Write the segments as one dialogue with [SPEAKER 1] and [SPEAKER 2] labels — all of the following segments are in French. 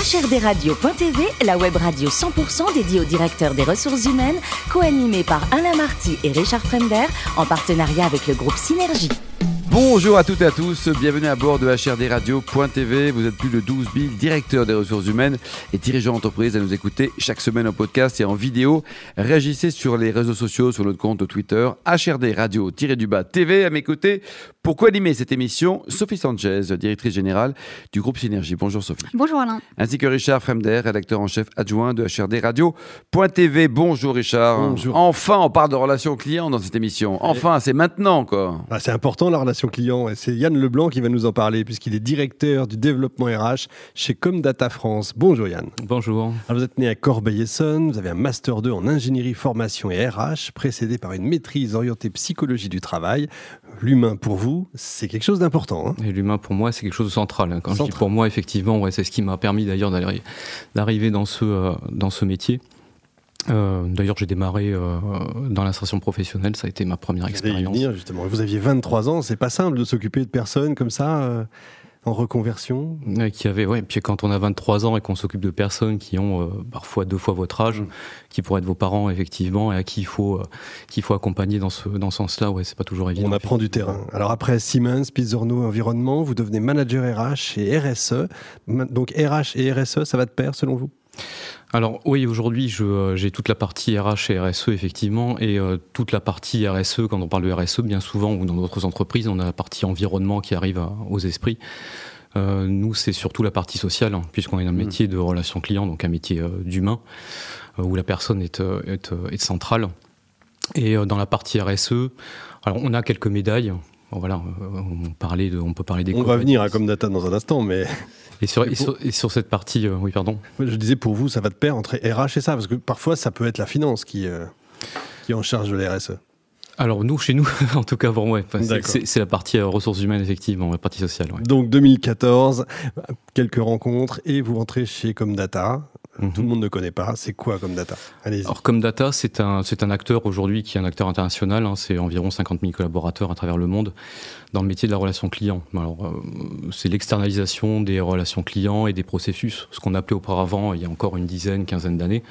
[SPEAKER 1] HRDRadio.tv, la web radio 100% dédiée aux directeurs des ressources humaines, co-animée par Alain Marty et Richard Fremder, en partenariat avec le groupe Synergie.
[SPEAKER 2] Bonjour à toutes et à tous, bienvenue à bord de HRDRadio.tv. Vous êtes plus de 12 000 directeurs des ressources humaines et dirigeants d'entreprise à nous écouter chaque semaine en podcast et en vidéo. Réagissez sur les réseaux sociaux, sur notre compte Twitter, HRD Radio-du-bas TV. À mes côtés, pour co-animer cette émission, Sophie Sanchez, directrice générale du groupe Synergie. Bonjour Sophie.
[SPEAKER 3] Bonjour Alain.
[SPEAKER 2] Ainsi que Richard Fremder, rédacteur en chef adjoint de HRD Radio.tv. Bonjour Richard.
[SPEAKER 4] Bonjour.
[SPEAKER 2] Enfin, on parle de relations clients dans cette émission. Enfin, c'est maintenant quoi.
[SPEAKER 4] Ah, c'est important la relation client et c'est Yann Leblanc qui va nous en parler puisqu'il est directeur du développement RH chez Comdata France. Bonjour Yann.
[SPEAKER 5] Bonjour.
[SPEAKER 4] Alors, vous êtes né à Corbeil-Essonne, vous avez un master 2 en ingénierie, formation et RH, précédé par une maîtrise orientée psychologie du travail. L'humain pour vous, c'est quelque chose d'important. hein
[SPEAKER 5] Et l'humain pour moi, c'est quelque chose de central. hein. Quand je dis pour moi, effectivement, ouais, c'est ce qui m'a permis d'ailleurs d'arri- d'arriver dans ce, euh, dans ce métier. Euh, d'ailleurs, j'ai démarré euh, dans l'insertion professionnelle, ça a été ma première expérience.
[SPEAKER 4] venir, justement. Vous aviez 23 ans, c'est pas simple de s'occuper de personnes comme ça en reconversion.
[SPEAKER 5] Ouais, qui avait, ouais, puis quand on a 23 ans et qu'on s'occupe de personnes qui ont euh, parfois deux fois votre âge,
[SPEAKER 4] Mm.
[SPEAKER 5] qui pourraient être vos parents effectivement, et à qui il faut, euh, qu'il faut accompagner dans ce, dans ce sens-là, ouais, c'est pas toujours évident.
[SPEAKER 4] On apprend du terrain. Alors après Siemens, Pizzorno Environnement, vous devenez manager RH et RSE. Donc RH et RSE, ça va de pair selon vous?
[SPEAKER 5] Alors oui, aujourd'hui, euh, j'ai toute la partie RH et RSE, effectivement, et euh, toute la partie RSE, quand on parle de RSE, bien souvent, ou dans d'autres entreprises, on a la partie environnement qui arrive à- aux esprits. Euh, nous, c'est surtout la partie sociale, hein, puisqu'on est un métier de relation client, donc un métier euh, d'humain, euh, où la personne est, euh, est, euh, est centrale. Et euh, dans la partie RSE, alors on a quelques médailles. Bon, Voilà, on, parlait de, on peut parler des
[SPEAKER 4] On va venir à Comdata dans un instant, mais
[SPEAKER 5] Et sur, et sur- et sur cette partie, euh, oui, pardon.
[SPEAKER 4] je disais pour vous, ça va de pair entre RH et ça, parce que parfois ça peut être la finance qui, euh, qui est en charge de la RSE.
[SPEAKER 5] Alors nous, chez nous, en tout cas, bon, ouais, enfin, c'est- la partie euh, ressources humaines, effectivement, la partie sociale. ouais.
[SPEAKER 4] Donc 2014, quelques rencontres et vous rentrez chez Comdata.
[SPEAKER 5] Mhm.
[SPEAKER 4] Tout le monde ne connaît pas. C'est quoi Comdata Allez-y.
[SPEAKER 5] Alors comme Data, c'est un, c'est un acteur aujourd'hui qui est un acteur international, hein, c'est environ 50 000 collaborateurs à travers le monde dans le métier de la relation client. Alors euh, c'est l'externalisation des relations clients et des processus, ce qu'on appelait auparavant, il y a encore une dizaine, quinzaine d'années,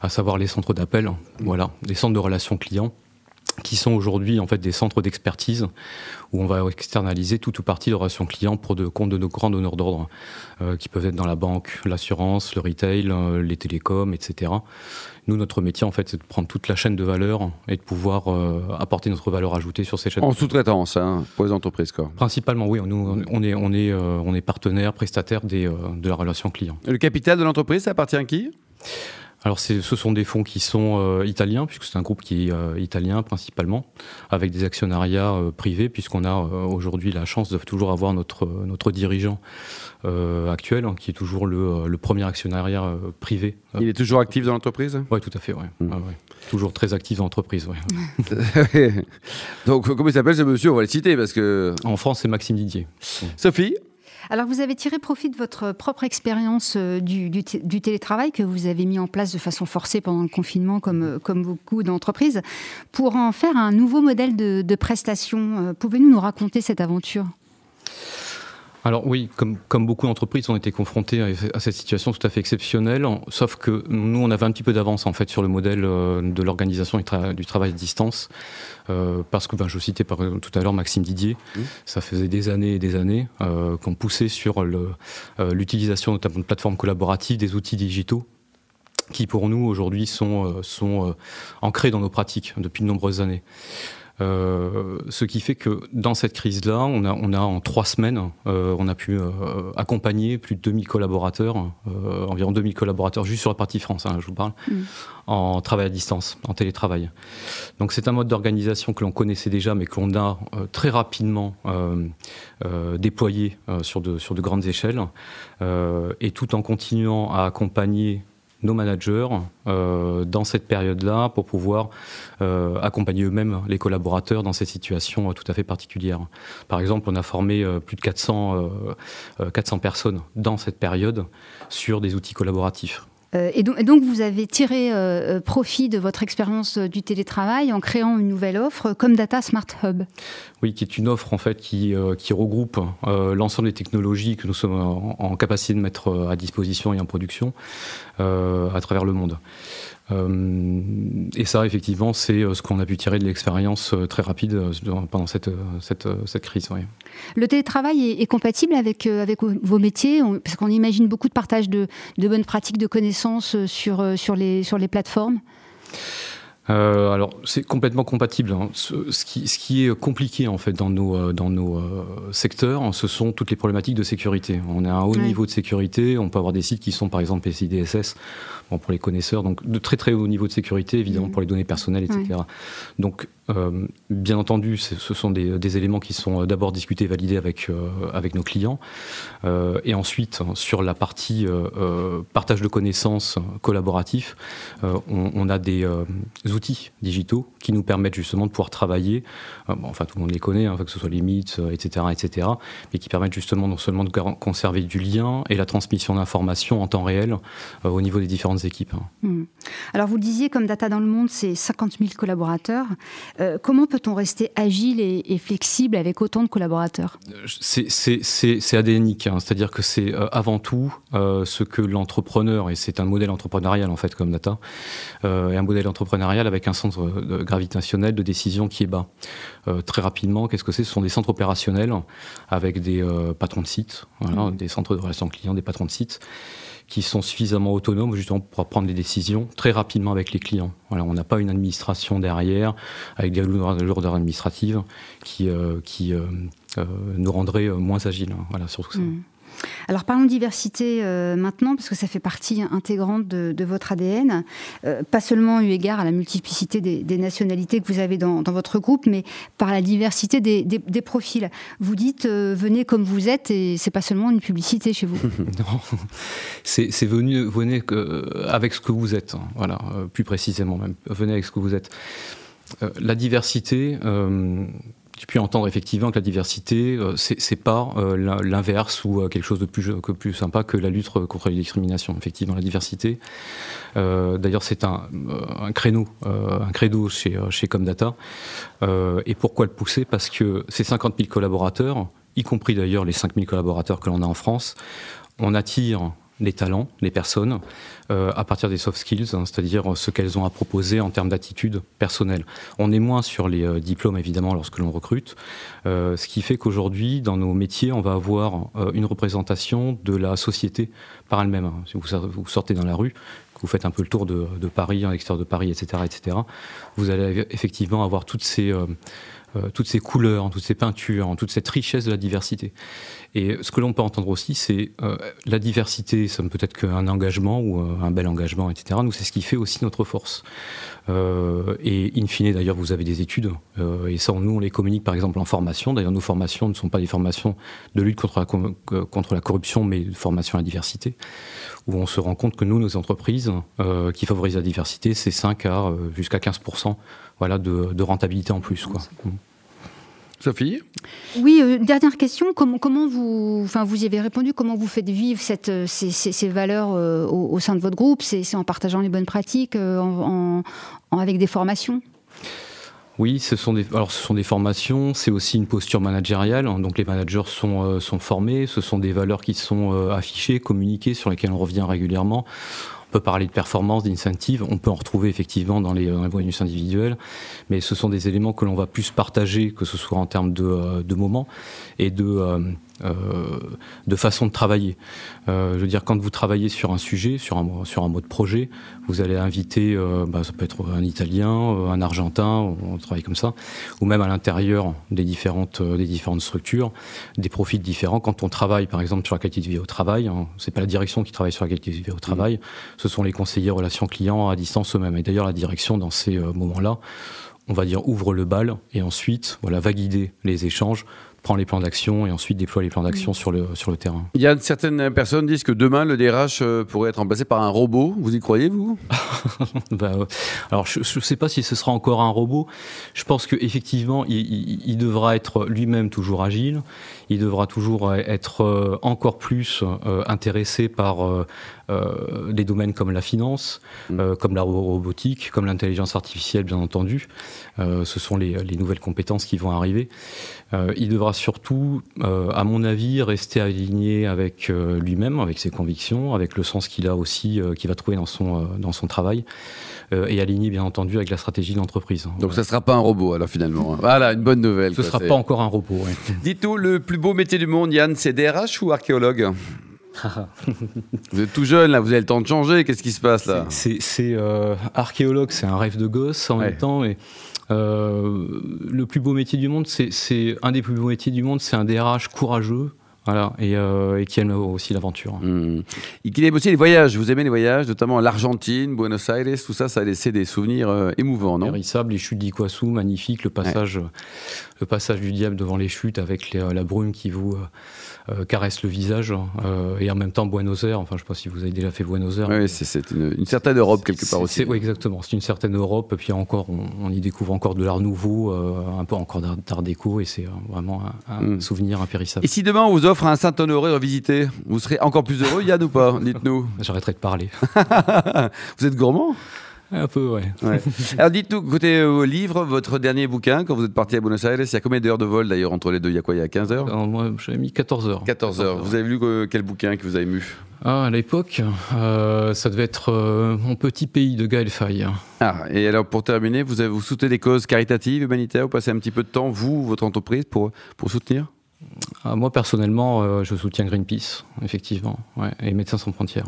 [SPEAKER 5] à savoir les centres d'appel, voilà, des centres de relations clients qui sont aujourd'hui en fait des centres d'expertise où on va externaliser toute ou partie de relations clients pour de compte de nos grands donneurs d'ordre, euh, qui peuvent être dans la banque, l'assurance, le retail, euh, les télécoms, etc. Nous, notre métier, en fait, c'est de prendre toute la chaîne de valeur et de pouvoir euh, apporter notre valeur ajoutée sur ces chaînes.
[SPEAKER 2] En sous-traitance hein, pour les entreprises quoi.
[SPEAKER 5] Principalement, oui. Nous, on est, on est, on est partenaire, prestataire des, de la relation client.
[SPEAKER 2] Le capital de l'entreprise, ça appartient à qui?
[SPEAKER 5] Alors, ce sont des fonds qui sont euh, italiens, puisque c'est un groupe qui est euh, italien principalement, avec des actionnariats euh, privés, puisqu'on a euh, aujourd'hui la chance de toujours avoir notre, notre dirigeant euh, actuel, hein, qui est toujours le, euh, le premier actionnariat euh, privé.
[SPEAKER 2] Il est toujours actif dans l'entreprise?
[SPEAKER 5] Oui, tout à fait, ouais.
[SPEAKER 2] Mm.
[SPEAKER 5] Ouais, ouais. Toujours très actif dans l'entreprise. ouais.
[SPEAKER 2] Donc, comment il s'appelle ce monsieur? On va le citer parce que.
[SPEAKER 5] En France, c'est Maxime Didier.
[SPEAKER 2] Sophie?
[SPEAKER 3] Alors vous avez tiré profit de votre propre expérience euh, du, du té- du télétravail que vous avez mis en place de façon forcée pendant le confinement, comme, euh, beaucoup d'entreprises, pour en faire un nouveau modèle de, de prestation. Euh, Pouvez-vous nous raconter cette aventure?
[SPEAKER 5] Alors oui, comme, comme beaucoup d'entreprises, on était confrontés à, à cette situation tout à fait exceptionnelle, en- sauf que nous, on avait un petit peu d'avance en fait sur le modèle euh, de l'organisation du, tra- du travail à distance, euh, parce que ben, je citais par, tout à l'heure Maxime Didier,
[SPEAKER 2] Mmh.
[SPEAKER 5] ça faisait des années et des années euh, qu'on poussait sur l'utilisation notamment de plateformes collaboratives, des outils digitaux qui pour nous aujourd'hui sont, sont ancrés dans nos pratiques depuis de nombreuses années. Euh, ce qui fait que dans cette crise-là, on a, on a en trois semaines, euh, on a pu euh, accompagner plus de 2000 collaborateurs, environ 2000 collaborateurs juste sur la partie France, hein, je vous parle,
[SPEAKER 3] Mm.
[SPEAKER 5] en travail à distance, en télétravail. Donc c'est un mode d'organisation que l'on connaissait déjà, mais que l'on a très rapidement déployé sur, de, sur de grandes échelles, et tout en continuant à accompagner nos managers euh, dans cette période-là pour pouvoir euh, accompagner eux-mêmes les collaborateurs dans ces situations euh, tout à fait particulières. Par exemple, on a formé plus de 400, euh, euh, 400 personnes dans cette période sur des outils collaboratifs.
[SPEAKER 3] Euh, et, donc, vous avez tiré euh, profit de votre expérience du télétravail en créant une nouvelle offre comme Data Smart Hub.
[SPEAKER 5] Oui, qui est une offre en fait qui regroupe l'ensemble des technologies que nous sommes en, capacité de mettre à disposition et en production à travers le monde. Euh, et ça, effectivement, c'est euh, ce qu'on a pu tirer de l'expérience euh, très rapide pendant cette, cette, crise.
[SPEAKER 3] Le télétravail est, compatible avec, avec vos métiers? Parce qu'on imagine beaucoup de partage de, de, bonnes pratiques, de connaissances sur, sur, les, sur les plateformes?
[SPEAKER 5] Euh, alors, c'est complètement compatible. Hein. Ce, qui, ce, qui, est compliqué en fait dans nos, euh, dans nos euh, secteurs, hein, ce sont toutes les problématiques de sécurité. On a un haut niveau de sécurité. On peut avoir des sites qui sont par exemple PCI-DSS bon, pour les connaisseurs, donc de très très haut niveau de sécurité évidemment mm. pour les données personnelles, etc. Donc bien entendu, ce sont des, éléments qui sont d'abord discutés, validés avec, avec nos clients. et ensuite, sur la partie partage de connaissances collaboratif, on, a des outils digitaux qui nous permettent justement de pouvoir travailler. enfin, tout le monde les connaît, hein, que ce soit les mythes, etc., etc., mais qui permettent justement non seulement de conserver du lien et la transmission d'informations en temps réel au niveau des différentes équipes. Hein.
[SPEAKER 3] Hmm. Alors, vous le disiez, comme Data dans le monde, c'est 50 000 collaborateurs. Euh, comment peut-on rester agile et, flexible avec autant de collaborateurs?
[SPEAKER 5] C'est adénique, hein. c'est-à-dire que c'est euh, avant tout euh, ce que l'entrepreneur, et c'est un modèle entrepreneurial en fait comme Data, et un modèle entrepreneurial avec un centre gravitationnel de décision qui est bas. très rapidement, qu'est-ce que c'est? Ce sont des centres opérationnels avec des patrons de sites, mmh. des centres de relations clients, des patrons de sites qui sont suffisamment autonomes justement pour prendre des décisions très rapidement avec les clients. Voilà, on n'a pas une administration derrière avec des lourdeurs administratives qui, euh, qui euh, euh, nous rendraient moins agiles. Hein. Voilà, surtout ça. Mmh.
[SPEAKER 3] Alors parlons de diversité euh, maintenant, parce que ça fait partie intégrante de, votre ADN, euh, pas seulement eu égard à la multiplicité des, nationalités que vous avez dans, votre groupe, mais par la diversité des, profils. Vous dites euh, venez comme vous êtes, et c'est pas seulement une publicité chez vous.
[SPEAKER 5] non, c'est venez avec ce que vous êtes, hein. voilà, plus précisément même, venez avec ce que vous êtes. la diversité, tu peux entendre effectivement que la diversité, euh, c'est pas euh, l'inverse ou euh, quelque chose de plus, que plus sympa que la lutte contre les discriminations. Effectivement, la diversité. D'ailleurs, c'est un, un, créneau, un credo chez, chez Comdata. et pourquoi le pousser? Parce que ces 50 000 collaborateurs, y compris d'ailleurs les 5 000 collaborateurs que l'on a en France, on attire les talents, les personnes, euh, à partir des soft skills, hein, c'est-à-dire ce qu'elles ont à proposer en termes d'attitude personnelle. On est moins sur les euh, diplômes, évidemment, lorsque l'on recrute, euh, ce qui fait qu'aujourd'hui, dans nos métiers, on va avoir une représentation de la société par elle-même. Hein. Si vous, sortez dans la rue, que vous faites un peu le tour de, Paris, à l'extérieur de Paris, etc., etc., vous allez effectivement avoir toutes ces... toutes ces couleurs, toutes ces peintures, toute cette richesse de la diversité. Et ce que l'on peut entendre aussi, c'est euh, la diversité, ça ne peut être qu'un engagement ou euh, un bel engagement, etc. Nous, c'est ce qui fait aussi notre force. Euh, et in fine, d'ailleurs, vous avez des études, et ça, nous, on les communique par exemple en formation. D'ailleurs, nos formations ne sont pas des formations de lutte contre la, contre la corruption, mais de formation à la diversité, où on se rend compte que nous, nos entreprises qui favorisent la diversité, c'est 5 à jusqu'à 15% voilà, de, de, rentabilité en plus. Quoi.
[SPEAKER 2] Sophie?
[SPEAKER 3] Oui, euh, dernière question. Comment, comment vous, enfin, vous y avez répondu, comment vous faites vivre cette, euh, ces, ces, valeurs euh, au, sein de votre groupe? C'est en partageant les bonnes pratiques, en, avec des formations?
[SPEAKER 5] Oui, ce sont des, alors ce sont des formations, c'est aussi une posture managériale, hein. donc les managers sont, sont formés, ce sont des valeurs qui sont affichées, communiquées, sur lesquelles on revient régulièrement. On peut parler de performance, d'incentive, on peut en retrouver effectivement dans les, bonus individuels, mais ce sont des éléments que l'on va plus partager, que ce soit en termes de, euh, de moments et de, euh, euh, de façon de travailler. Euh, je veux dire, quand vous travaillez sur un sujet, sur un, sur un mode projet, vous allez inviter, euh, bah, ça peut être un Italien, un Argentin, on travaille comme ça, ou même à l'intérieur des différentes, des différentes structures, des profils différents. Quand on travaille, par exemple, sur la qualité de vie au travail, hein, c'est pas la direction qui travaille sur la qualité de vie au travail, mmh. Ce sont les conseillers relations clients à distance eux-mêmes. Et d'ailleurs, la direction, dans ces moments-là, on va dire ouvre le bal et ensuite voilà va guider les échanges prend les plans d'action et ensuite déploie les plans d'action sur, le, sur le terrain.
[SPEAKER 2] Il y a certaines personnes qui disent que demain, le DRH euh, pourrait être remplacé par un robot. Vous y croyez, vous?
[SPEAKER 5] Bah, alors je ne sais pas si ce sera encore un robot. Je pense qu'effectivement, il, il, devra être lui-même toujours agile. Il devra toujours être encore plus intéressé par des domaines comme la finance, mm. comme la robotique, comme l'intelligence artificielle, bien entendu. ce sont les, les, nouvelles compétences qui vont arriver. il devra surtout, à mon avis, rester aligné avec lui-même, avec ses convictions, avec le sens qu'il a aussi, qu'il va trouver dans son, dans son travail. Euh, et aligné bien entendu avec la stratégie de l'entreprise.
[SPEAKER 2] Donc ça ne sera pas un robot alors finalement. Hein. Voilà, une bonne nouvelle.
[SPEAKER 5] Ce ne sera pas encore un robot.
[SPEAKER 2] Dites-nous, le plus beau métier du monde, Yann, c'est DRH ou archéologue? vous êtes tout jeune là, vous avez le temps de changer. Qu'est-ce qui se passe là?
[SPEAKER 5] C'est euh, archéologue, c'est un rêve de gosse en même temps. Et, euh, le plus beau métier du monde, c'est un des plus beaux métiers du monde, c'est un DRH courageux, voilà, et, euh, et, qui aime aussi l'aventure.
[SPEAKER 2] Mmh. Et qui aime aussi les voyages. Vous aimez les voyages, notamment l'Argentine, Buenos Aires, tout ça, ça a laissé des souvenirs euh, émouvants, non?
[SPEAKER 5] Périssable, les chutes d'Iguassou, magnifique, le passage, le passage du diable devant les chutes avec la brume qui vous euh, caresse le visage, et en même temps Buenos Aires, enfin je ne sais pas si vous avez déjà fait Buenos Aires.
[SPEAKER 2] Oui, c'est une, certaine Europe quelque part aussi.
[SPEAKER 5] Oui, exactement, c'est une certaine Europe, et puis encore, on, y découvre encore de l'art nouveau, un peu encore d'art déco, et c'est vraiment un, mmh. souvenir impérissable.
[SPEAKER 2] Et si demain on vous offre un Saint-Honoré revisité, vous serez encore plus heureux, Yann, ou pas Dites-nous.
[SPEAKER 5] J'arrêterai de parler.
[SPEAKER 2] vous êtes gourmand
[SPEAKER 5] un peu, ouais.
[SPEAKER 2] Alors dites-nous, côté euh, livre, votre dernier bouquin, quand vous êtes parti à Buenos Aires, il y a combien d'heures de vol d'ailleurs entre les deux? Il y a quoi? Il y a 15 heures?
[SPEAKER 5] Moi, j'avais mis 14 heures.
[SPEAKER 2] 14 heures. Vous avez lu euh, quel bouquin que vous avez mu?
[SPEAKER 5] Ah, À l'époque, euh, ça devait être Mon petit pays de Gaël Faye.
[SPEAKER 2] Ah, et alors pour terminer, vous, avez, vous soutenez des causes caritatives, humanitaires Vous passez un petit peu de temps, vous, votre entreprise, pour, pour soutenir?
[SPEAKER 5] Moi, personnellement, euh, je soutiens Greenpeace, effectivement, et Médecins sans frontières.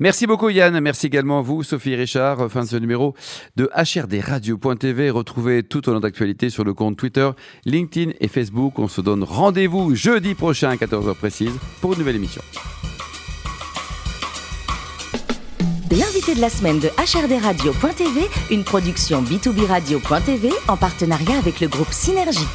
[SPEAKER 2] Merci beaucoup, Yann. Merci également à vous, Sophie Richard. Fin de ce numéro de HRDRadio.tv. Retrouvez tout au long d'actualité sur le compte Twitter, LinkedIn et Facebook. On se donne rendez-vous jeudi prochain à 14h précise pour une nouvelle émission.
[SPEAKER 1] L'invité de la semaine de HRDRadio.tv, une production B2B Radio.tv en partenariat avec le groupe Synergie.